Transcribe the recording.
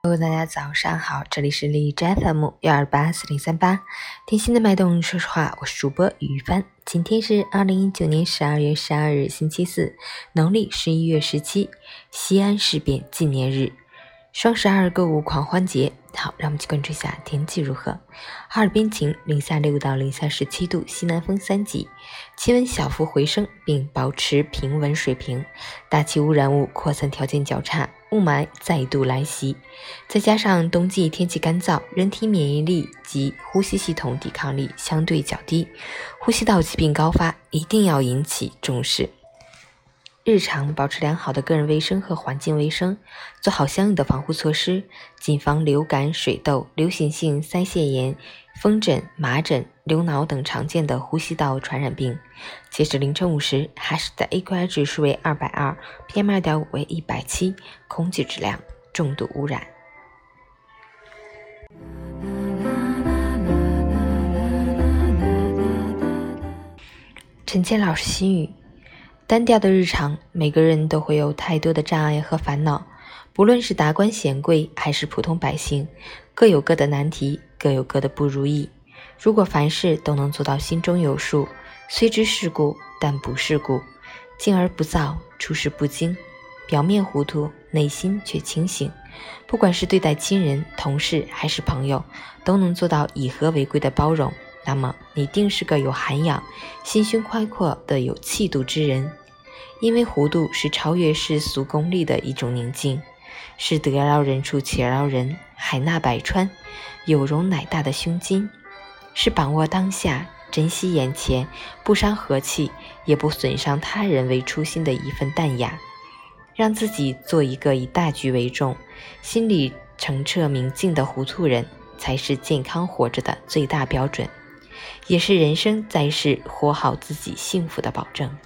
各位大家早上好，这里是荔枝 FM 幺二八四零三八，贴心的脉动。说实话，我是主播于帆。今天是二零一九年十二月十二日，星期四，农历十一月十七，西安事变纪念日。双十二购物狂欢节，好，让我们去关注一下天气如何。哈尔滨晴，零下六到零下十七度，西南风三级，气温小幅回升，并保持平稳水平。大气污染物扩散条件较差，雾霾再度来袭。再加上冬季天气干燥，人体免疫力及呼吸系统抵抗力相对较低，呼吸道疾病高发，一定要引起重视。日常保持良好的个人卫生和环境卫生，做好相应的防护措施，谨防流感、水痘、流行性腮腺炎、风疹、麻疹、流脑等常见的呼吸道传染病。截止凌晨五时，哈市的 AQI 指数为二百二，PM 二点五为一百七，空气质量重度污染。陈谦老师心语。单调的日常，每个人都会有太多的障碍和烦恼。不论是达官显贵还是普通百姓，各有各的难题，各有各的不如意。如果凡事都能做到心中有数，虽知世故但不世故，静而不躁，处事不惊，表面糊涂，内心却清醒。不管是对待亲人、同事还是朋友，都能做到以和为贵的包容。那么，你定是个有涵养、心胸宽阔的有气度之人。因为糊涂是超越世俗功利的一种宁静，是得饶人处且饶人、海纳百川、有容乃大的胸襟，是把握当下、珍惜眼前、不伤和气也不损伤他人为初心的一份淡雅。让自己做一个以大局为重、心里澄澈明净的糊涂人，才是健康活着的最大标准。也是人生在世活好自己幸福的保证。